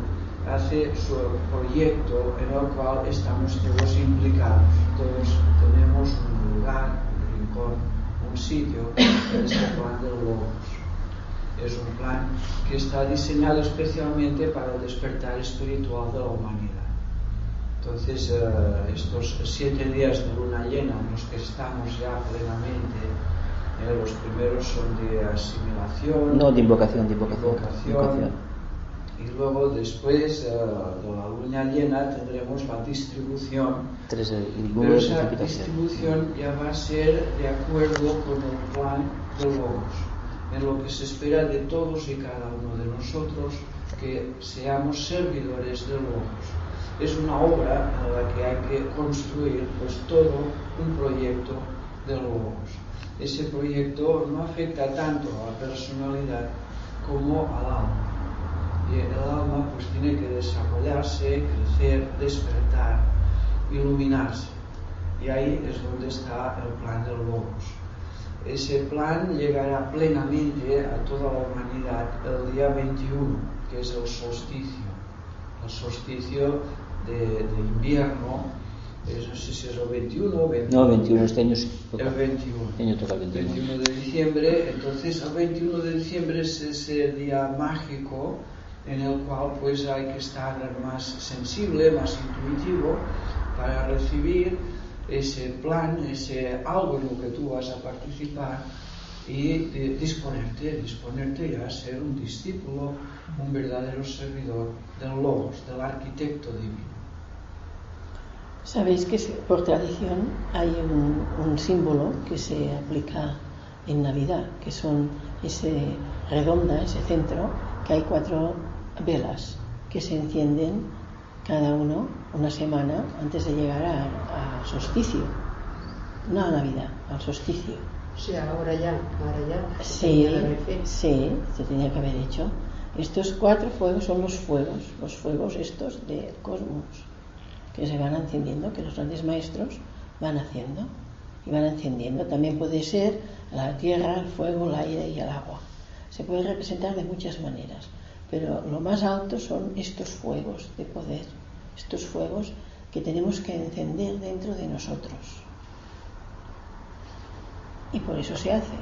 hace su proyecto en el cual estamos todos implicados. Todos tenemos un lugar, un rincón, un sitio en este plan del Logos. Es un plan que está diseñado especialmente para el despertar espiritual de la humanidad. Entonces, eh, estos siete días de luna llena en los que estamos ya plenamente, eh, los primeros son de asimilación, No, de invocación, de invocación. invocación, invocación. y luego después eh, de la luna llena tendremos la distribución Tres, pero esa distribución ya va a ser de acuerdo con el plan de Logos, en lo que se espera de todos y cada uno de nosotros que seamos servidores de Logos. Es una obra en la que hay que construir pues todo un proyecto de Logos. Ese proyecto no afecta tanto a la personalidad como al alma. Y el alma pues tiene que desarrollarse, crecer, despertar, iluminarse. Y ahí es donde está el plan del Logos. Ese plan llegará plenamente a toda la humanidad el día 21, que es el solsticio. El solsticio de, de invierno, es, no sé si es el 21 o 21. No, 21 este año sí. toca. El 21. Este año toca el 21. 21 de diciembre, entonces el 21 de diciembre es ese día mágico en el cual pues hay que estar más sensible, más intuitivo para recibir ese plan, ese algo en lo que tú vas a participar y de disponerte, disponerte a ser un discípulo, un verdadero servidor del Logos, del arquitecto divino. Sabéis que por tradición hay un, un símbolo que se aplica en Navidad, que son ese redonda, ese centro, que hay cuatro velas que se encienden cada uno una semana antes de llegar al solsticio, no a Navidad, al solsticio. Sea, ahora ya, ahora ya. Sí, sí, se tenía que haber hecho. Estos cuatro fuegos son los fuegos, los fuegos estos del cosmos, que se van encendiendo, que los grandes maestros van haciendo y van encendiendo. También puede ser la tierra, el fuego, el aire y el agua. Se puede representar de muchas maneras, pero lo más alto son estos fuegos de poder, estos fuegos que tenemos que encender dentro de nosotros y por eso se hace.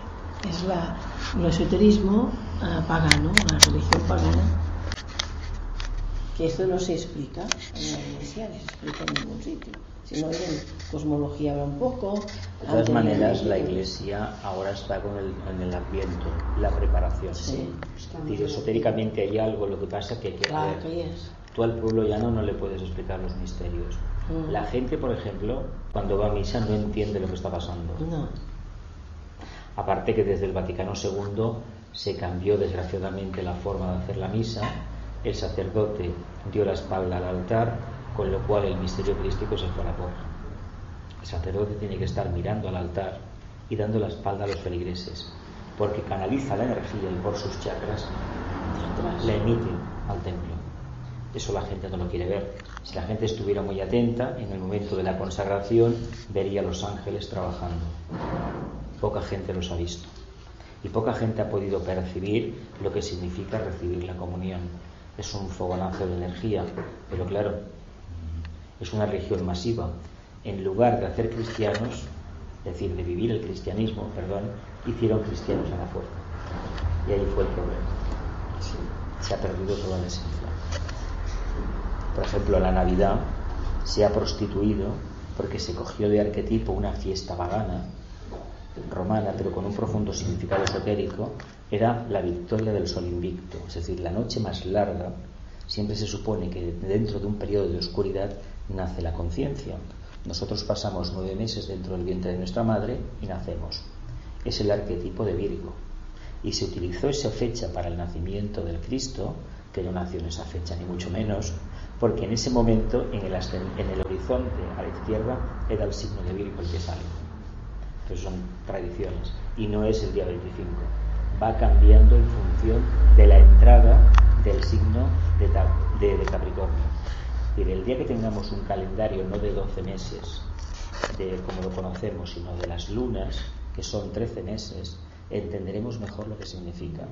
Es la, el esoterismo uh, pagano, la religión pagana, que esto no se explica en la iglesia, ni se explica en ningún sitio. Si no, en cosmología habla un poco. De todas maneras, la iglesia ahora está con el, en el ambiente, la preparación. Sí. Y esotéricamente hay algo, lo que pasa que, que Claro que es. tú al pueblo llano no le puedes explicar los misterios. Mm. La gente, por ejemplo, cuando va a misa no entiende lo que está pasando. No. Aparte que desde el Vaticano II se cambió desgraciadamente la forma de hacer la misa, el sacerdote dio la espalda al altar, con lo cual el misterio crístico se fue a la porra. El sacerdote tiene que estar mirando al altar y dando la espalda a los feligreses, porque canaliza la energía y por sus chakras la emite al templo. Eso la gente no lo quiere ver. Si la gente estuviera muy atenta, en el momento de la consagración vería a los ángeles trabajando. Poca gente los ha visto. Y poca gente ha podido percibir lo que significa recibir la comunión. Es un fogonazo de energía, pero claro, es una religión masiva. En lugar de hacer cristianos, es decir, de vivir el cristianismo, perdón, hicieron cristianos a la fuerza. Y ahí fue el problema. Se ha perdido toda la esencia. Por ejemplo, la Navidad se ha prostituido porque se cogió de arquetipo una fiesta pagana romana, pero con un profundo significado esotérico, era la victoria del sol invicto, es decir, la noche más larga. Siempre se supone que dentro de un periodo de oscuridad nace la conciencia. Nosotros pasamos nueve meses dentro del vientre de nuestra madre y nacemos. Es el arquetipo de Virgo. Y se utilizó esa fecha para el nacimiento del Cristo, que no nació en esa fecha, ni mucho menos, porque en ese momento, en el, en el horizonte a la izquierda, era el signo de Virgo el que sale. Entonces son tradiciones. Y no es el día 25. Va cambiando en función de la entrada del signo de, de, de Capricornio. Es decir, el día que tengamos un calendario no de 12 meses, de como lo conocemos, sino de las lunas, que son 13 meses, entenderemos mejor lo que significa.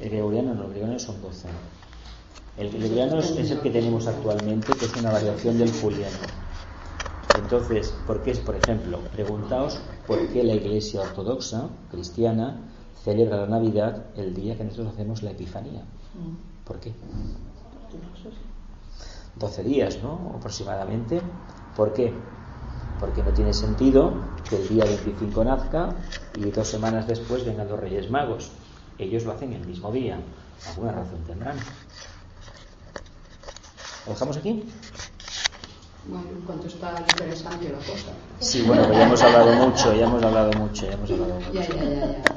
El gregoriano no, el gregoriano son 12. El gregoriano es, es el que tenemos actualmente, que es una variación del juliano. Entonces, ¿por qué es, por ejemplo, preguntaos por qué la Iglesia Ortodoxa cristiana celebra la Navidad el día que nosotros hacemos la Epifanía? ¿Por qué? 12 días, ¿no? Aproximadamente. ¿Por qué? Porque no tiene sentido que el día 25 nazca y dos semanas después vengan los Reyes Magos. Ellos lo hacen el mismo día. Alguna razón tendrán. ¿Lo dejamos aquí? Bueno, en cuanto está interesante la cosa. Sí, bueno, ya hemos hablado mucho, ya hemos hablado mucho, ya hemos hablado mucho. Ya, ya, ya.